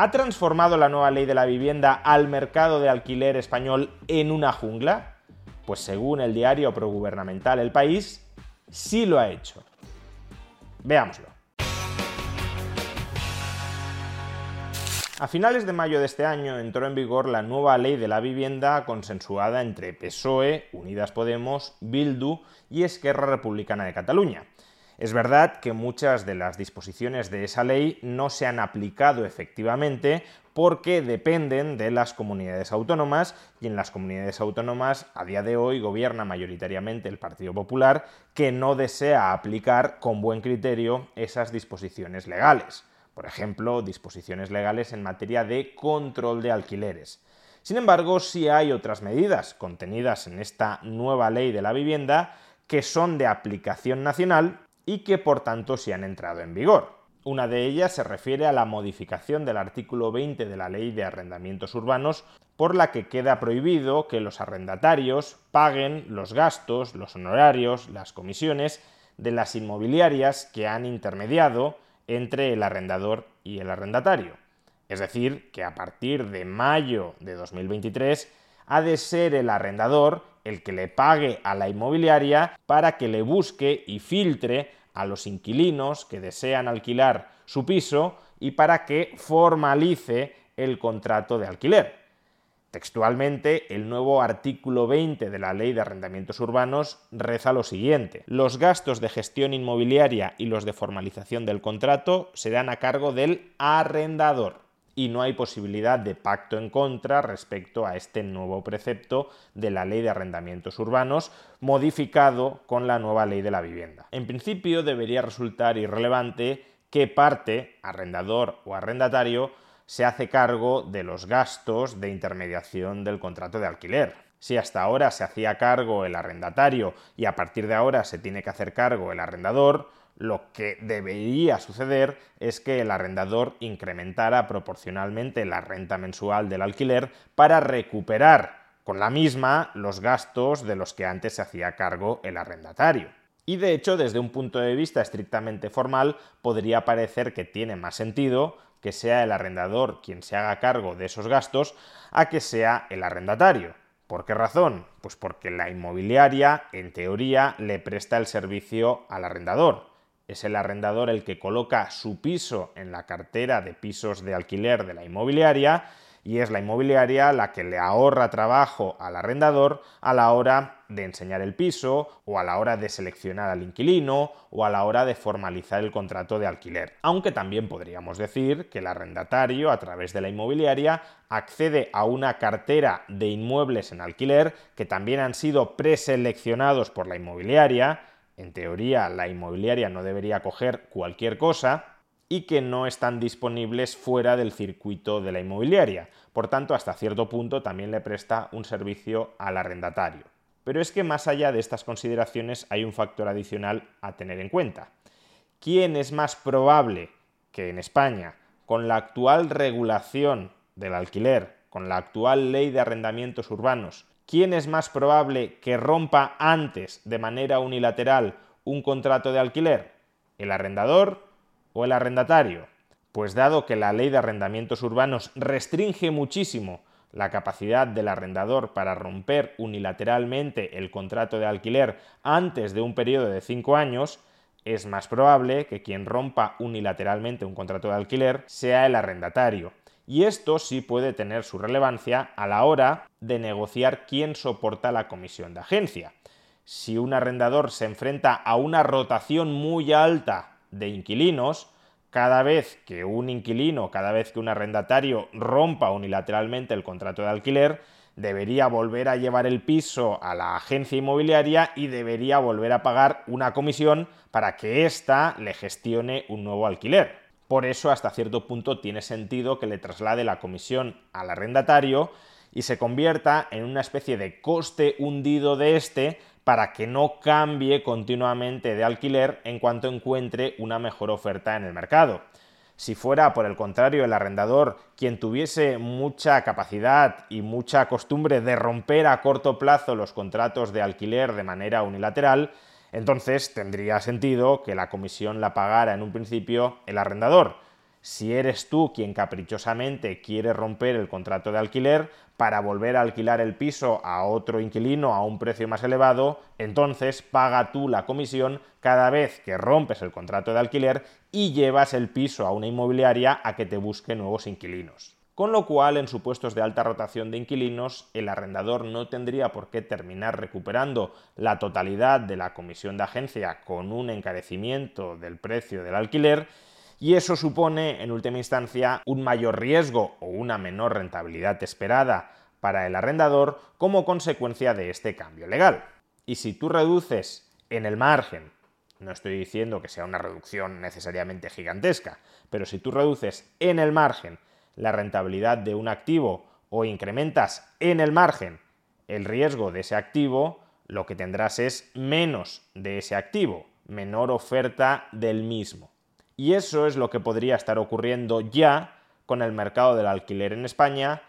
¿Ha transformado la nueva ley de la vivienda al mercado de alquiler español en una jungla? Pues según el diario progubernamental El País, sí lo ha hecho. Veámoslo. A finales de mayo de este año entró en vigor la nueva ley de la vivienda consensuada entre PSOE, Unidas Podemos, Bildu y Esquerra Republicana de Cataluña. Es verdad que muchas de las disposiciones de esa ley no se han aplicado efectivamente porque dependen de las comunidades autónomas y en las comunidades autónomas a día de hoy gobierna mayoritariamente el Partido Popular que no desea aplicar con buen criterio esas disposiciones legales por ejemplo, disposiciones legales en materia de control de alquileres. Sin embargo, sí hay otras medidas contenidas en esta nueva ley de la vivienda que son de aplicación nacional y que por tanto sí han entrado en vigor. Una de ellas se refiere a la modificación del artículo 20 de la Ley de Arrendamientos Urbanos, por la que queda prohibido que los arrendatarios paguen los gastos, los honorarios, las comisiones de las inmobiliarias que han intermediado entre el arrendador y el arrendatario. Es decir, que a partir de mayo de 2023 ha de ser el arrendador el que le pague a la inmobiliaria para que le busque y filtre a los inquilinos que desean alquilar su piso y para que formalice el contrato de alquiler. Textualmente, el nuevo artículo 20 de la Ley de Arrendamientos Urbanos reza lo siguiente. Los gastos de gestión inmobiliaria y los de formalización del contrato serán a cargo del arrendador y no hay posibilidad de pacto en contra respecto a este nuevo precepto de la Ley de Arrendamientos Urbanos, modificado con la nueva Ley de la Vivienda. En principio debería resultar irrelevante qué parte, arrendador o arrendatario, se hace cargo de los gastos de intermediación del contrato de alquiler. Si hasta ahora se hacía cargo el arrendatario y a partir de ahora se tiene que hacer cargo el arrendador, lo que debería suceder es que el arrendador incrementara proporcionalmente la renta mensual del alquiler para recuperar con la misma los gastos de los que antes se hacía cargo el arrendatario. Y de hecho, desde un punto de vista estrictamente formal, podría parecer que tiene más sentido que sea el arrendador quien se haga cargo de esos gastos a que sea el arrendatario. ¿Por qué razón? Pues porque la inmobiliaria, en teoría, le presta el servicio al arrendador. Es el arrendador el que coloca su piso en la cartera de pisos de alquiler de la inmobiliaria y es la inmobiliaria la que le ahorra trabajo al arrendador a la hora de enseñar el piso o a la hora de seleccionar al inquilino o a la hora de formalizar el contrato de alquiler. Aunque también podríamos decir que el arrendatario a través de la inmobiliaria accede a una cartera de inmuebles en alquiler que también han sido preseleccionados por la inmobiliaria. En teoría la inmobiliaria no debería coger cualquier cosa, y que no están disponibles fuera del circuito de la inmobiliaria. Por tanto, hasta cierto punto también le presta un servicio al arrendatario. Pero es que más allá de estas consideraciones hay un factor adicional a tener en cuenta. ¿Quién es más probable que en España, con la actual regulación del alquiler, con la actual ley de arrendamientos urbanos, quién es más probable que rompa antes de manera unilateral un contrato de alquiler? ¿El arrendador o el arrendatario? Pues dado que la ley de arrendamientos urbanos restringe muchísimo la capacidad del arrendador para romper unilateralmente el contrato de alquiler antes de un periodo de cinco años, es más probable que quien rompa unilateralmente un contrato de alquiler sea el arrendatario. Y esto sí puede tener su relevancia a la hora de negociar quién soporta la comisión de agencia. Si un arrendador se enfrenta a una rotación muy alta de inquilinos, cada vez que un inquilino, cada vez que un arrendatario rompa unilateralmente el contrato de alquiler, debería volver a llevar el piso a la agencia inmobiliaria y debería volver a pagar una comisión para que ésta le gestione un nuevo alquiler. Por eso, hasta cierto punto, tiene sentido que le traslade la comisión al arrendatario y se convierta en una especie de coste hundido de este para que no cambie continuamente de alquiler en cuanto encuentre una mejor oferta en el mercado. Si fuera, por el contrario, el arrendador quien tuviese mucha capacidad y mucha costumbre de romper a corto plazo los contratos de alquiler de manera unilateral, entonces tendría sentido que la comisión la pagara en un principio el arrendador. Si eres tú quien caprichosamente quiere romper el contrato de alquiler para volver a alquilar el piso a otro inquilino a un precio más elevado, entonces paga tú la comisión cada vez que rompes el contrato de alquiler y llevas el piso a una inmobiliaria a que te busque nuevos inquilinos. Con lo cual, en supuestos de alta rotación de inquilinos, el arrendador no tendría por qué terminar recuperando la totalidad de la comisión de agencia con un encarecimiento del precio del alquiler, y eso supone, en última instancia, un mayor riesgo o una menor rentabilidad esperada para el arrendador como consecuencia de este cambio legal. Y si tú reduces en el margen, no estoy diciendo que sea una reducción necesariamente gigantesca, pero si tú reduces en el margen la rentabilidad de un activo o incrementas en el margen el riesgo de ese activo, lo que tendrás es menos de ese activo, menor oferta del mismo. Y eso es lo que podría estar ocurriendo ya con el mercado del alquiler en España,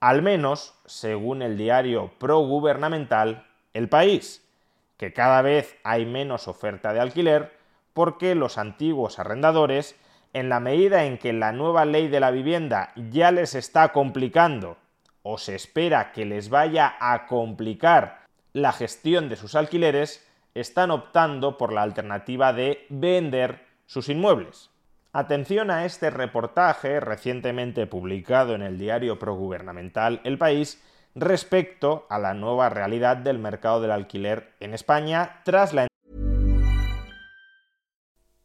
al menos según el diario progubernamental El País, que cada vez hay menos oferta de alquiler porque los antiguos arrendadores, en la medida en que la nueva ley de la vivienda ya les está complicando o se espera que les vaya a complicar la gestión de sus alquileres, están optando por la alternativa de vender sus inmuebles. Atención a este reportaje recientemente publicado en el diario progubernamental El País respecto a la nueva realidad del mercado del alquiler en España tras la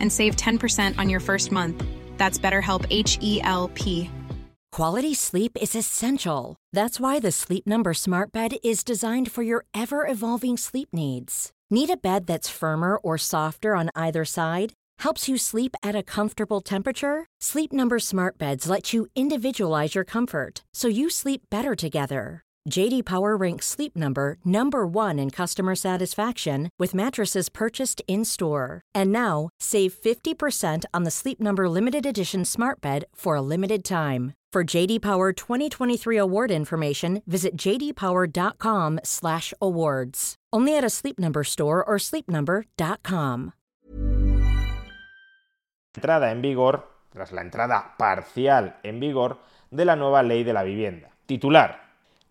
and save 10% on your first month. That's BetterHelp H E L P. Quality sleep is essential. That's why the Sleep Number Smart Bed is designed for your ever evolving sleep needs. Need a bed that's firmer or softer on either side? Helps you sleep at a comfortable temperature? Sleep Number Smart Beds let you individualize your comfort so you sleep better together. JD Power ranks Sleep Number number 1 in customer satisfaction with mattresses purchased in-store. And now, save 50% on the Sleep Number limited edition Smart Bed for a limited time. For JD Power 2023 award information, visit jdpower.com/awards. Only at a Sleep Number store or sleepnumber.com. Entrada en vigor, tras la entrada parcial en vigor de la nueva ley de la vivienda. Titular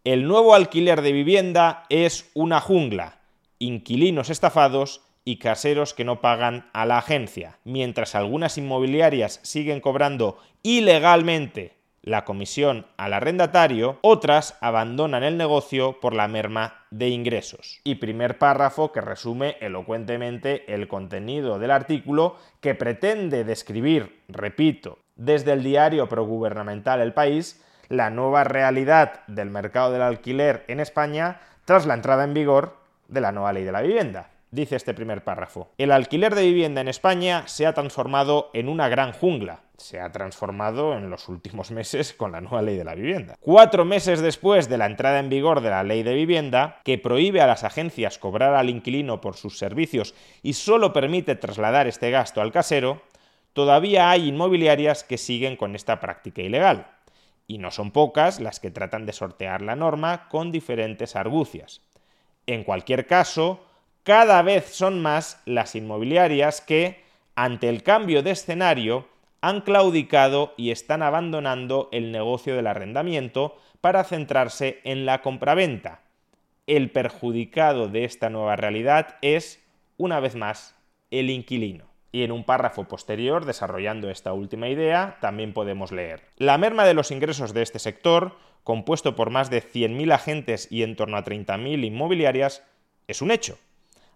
El nuevo alquiler de vivienda es una jungla, inquilinos estafados y caseros que no pagan a la agencia, mientras algunas inmobiliarias siguen cobrando ilegalmente la comisión al arrendatario, otras abandonan el negocio por la merma de ingresos. Y primer párrafo que resume elocuentemente el contenido del artículo que pretende describir, repito, desde el diario progubernamental El País, la nueva realidad del mercado del alquiler en España tras la entrada en vigor de la nueva ley de la vivienda. Dice este primer párrafo. El alquiler de vivienda en España se ha transformado en una gran jungla. Se ha transformado en los últimos meses con la nueva ley de la vivienda. Cuatro meses después de la entrada en vigor de la ley de vivienda, que prohíbe a las agencias cobrar al inquilino por sus servicios y solo permite trasladar este gasto al casero, todavía hay inmobiliarias que siguen con esta práctica ilegal. Y no son pocas las que tratan de sortear la norma con diferentes argucias. En cualquier caso, cada vez son más las inmobiliarias que, ante el cambio de escenario, han claudicado y están abandonando el negocio del arrendamiento para centrarse en la compraventa. El perjudicado de esta nueva realidad es, una vez más, el inquilino. Y en un párrafo posterior, desarrollando esta última idea, también podemos leer. La merma de los ingresos de este sector, compuesto por más de 100.000 agentes y en torno a 30.000 inmobiliarias, es un hecho.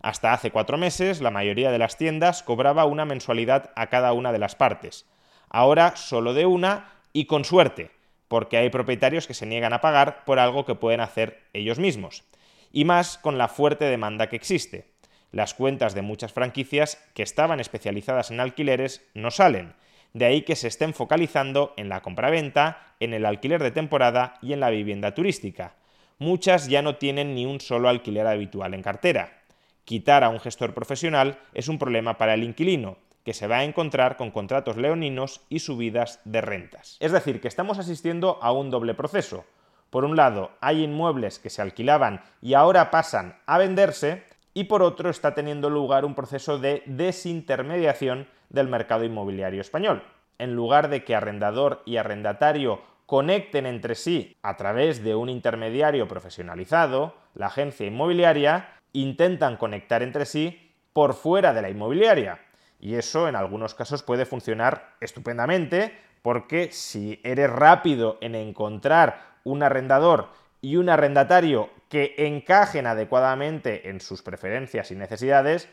Hasta hace cuatro meses, la mayoría de las tiendas cobraba una mensualidad a cada una de las partes. Ahora solo de una y con suerte, porque hay propietarios que se niegan a pagar por algo que pueden hacer ellos mismos. Y más con la fuerte demanda que existe. Las cuentas de muchas franquicias que estaban especializadas en alquileres no salen. De ahí que se estén focalizando en la compraventa, en el alquiler de temporada y en la vivienda turística. Muchas ya no tienen ni un solo alquiler habitual en cartera. Quitar a un gestor profesional es un problema para el inquilino, que se va a encontrar con contratos leoninos y subidas de rentas. Es decir, que estamos asistiendo a un doble proceso. Por un lado, hay inmuebles que se alquilaban y ahora pasan a venderse, y por otro está teniendo lugar un proceso de desintermediación del mercado inmobiliario español. En lugar de que arrendador y arrendatario conecten entre sí a través de un intermediario profesionalizado, la agencia inmobiliaria, intentan conectar entre sí por fuera de la inmobiliaria. Y eso en algunos casos puede funcionar estupendamente porque si eres rápido en encontrar un arrendador y un arrendatario que encajen adecuadamente en sus preferencias y necesidades,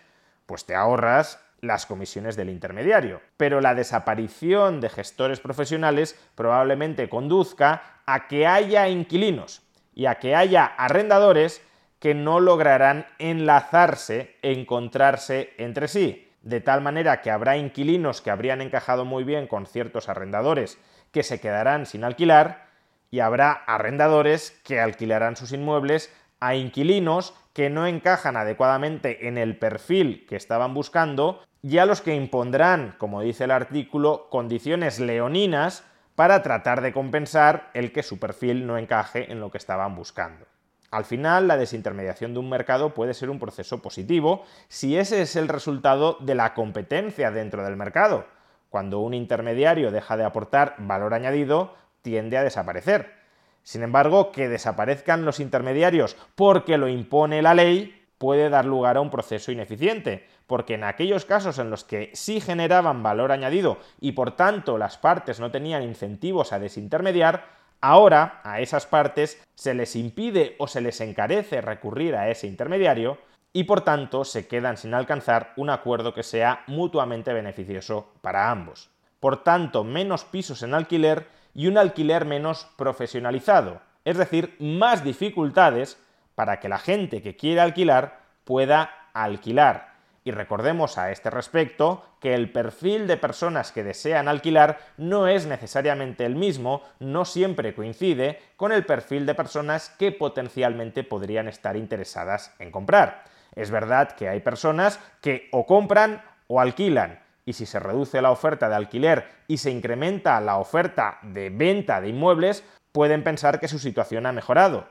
pues te ahorras las comisiones del intermediario. Pero la desaparición de gestores profesionales probablemente conduzca a que haya inquilinos y a que haya arrendadores que no lograrán enlazarse, encontrarse entre sí, de tal manera que habrá inquilinos que habrían encajado muy bien con ciertos arrendadores que se quedarán sin alquilar y habrá arrendadores que alquilarán sus inmuebles a inquilinos que no encajan adecuadamente en el perfil que estaban buscando y a los que impondrán, como dice el artículo, condiciones leoninas para tratar de compensar el que su perfil no encaje en lo que estaban buscando. Al final, la desintermediación de un mercado puede ser un proceso positivo si ese es el resultado de la competencia dentro del mercado. Cuando un intermediario deja de aportar valor añadido, tiende a desaparecer. Sin embargo, que desaparezcan los intermediarios porque lo impone la ley puede dar lugar a un proceso ineficiente, porque en aquellos casos en los que sí generaban valor añadido y por tanto las partes no tenían incentivos a desintermediar, Ahora a esas partes se les impide o se les encarece recurrir a ese intermediario y por tanto se quedan sin alcanzar un acuerdo que sea mutuamente beneficioso para ambos. Por tanto, menos pisos en alquiler y un alquiler menos profesionalizado, es decir, más dificultades para que la gente que quiere alquilar pueda alquilar y recordemos a este respecto que el perfil de personas que desean alquilar no es necesariamente el mismo, no siempre coincide con el perfil de personas que potencialmente podrían estar interesadas en comprar. Es verdad que hay personas que o compran o alquilan, y si se reduce la oferta de alquiler y se incrementa la oferta de venta de inmuebles, pueden pensar que su situación ha mejorado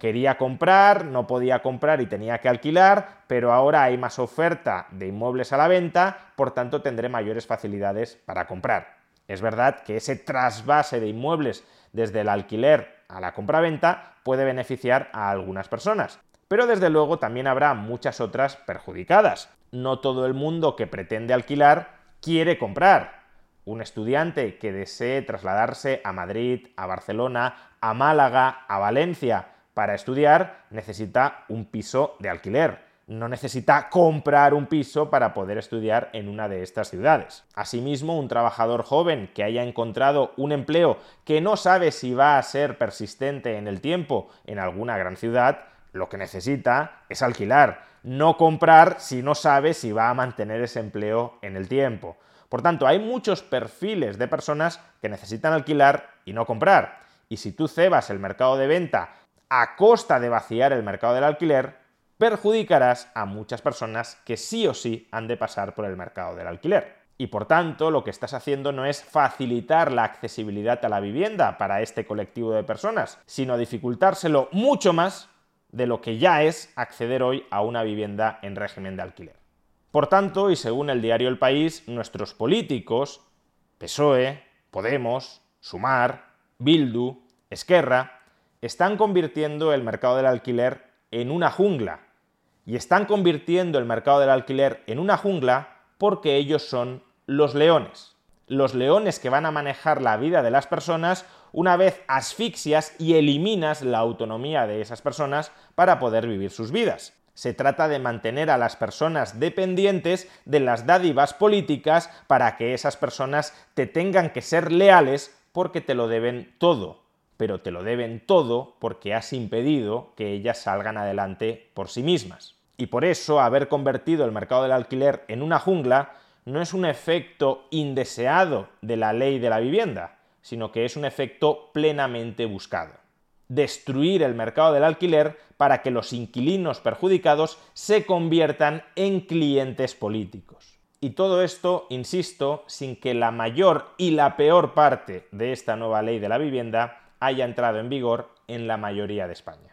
quería comprar, no podía comprar y tenía que alquilar, pero ahora hay más oferta de inmuebles a la venta, por tanto tendré mayores facilidades para comprar. Es verdad que ese trasvase de inmuebles desde el alquiler a la compraventa puede beneficiar a algunas personas, pero desde luego también habrá muchas otras perjudicadas. No todo el mundo que pretende alquilar quiere comprar. Un estudiante que desee trasladarse a Madrid, a Barcelona, a Málaga, a Valencia para estudiar necesita un piso de alquiler no necesita comprar un piso para poder estudiar en una de estas ciudades. Asimismo, un trabajador joven que haya encontrado un empleo que no sabe si va a ser persistente en el tiempo en alguna gran ciudad, lo que necesita es alquilar, no comprar si no sabe si va a mantener ese empleo en el tiempo. Por tanto, hay muchos perfiles de personas que necesitan alquilar y no comprar. Y si tú cebas el mercado de venta a costa de vaciar el mercado del alquiler, perjudicarás a muchas personas que sí o sí han de pasar por el mercado del alquiler. Y por tanto, lo que estás haciendo no es facilitar la accesibilidad a la vivienda para este colectivo de personas, sino dificultárselo mucho más de lo que ya es acceder hoy a una vivienda en régimen de alquiler. Por tanto, y según el diario El País, nuestros políticos, PSOE, Podemos, Sumar, Bildu, Esquerra, están convirtiendo el mercado del alquiler en una jungla, y están convirtiendo el mercado del alquiler en una jungla porque ellos son los leones. Los leones que van a manejar la vida de las personas una vez asfixias y eliminas la autonomía de esas personas para poder vivir sus vidas. Se trata de mantener a las personas dependientes de las dádivas políticas para que esas personas te tengan que ser leales porque te lo deben todo, pero te lo deben todo porque has impedido que ellas salgan adelante por sí mismas. Y por eso haber convertido el mercado del alquiler en una jungla no es un efecto indeseado de la ley de la vivienda, sino que es un efecto plenamente buscado. Destruir el mercado del alquiler para que los inquilinos perjudicados se conviertan en clientes políticos. Y todo esto, insisto, sin que la mayor y la peor parte de esta nueva ley de la vivienda haya entrado en vigor en la mayoría de España.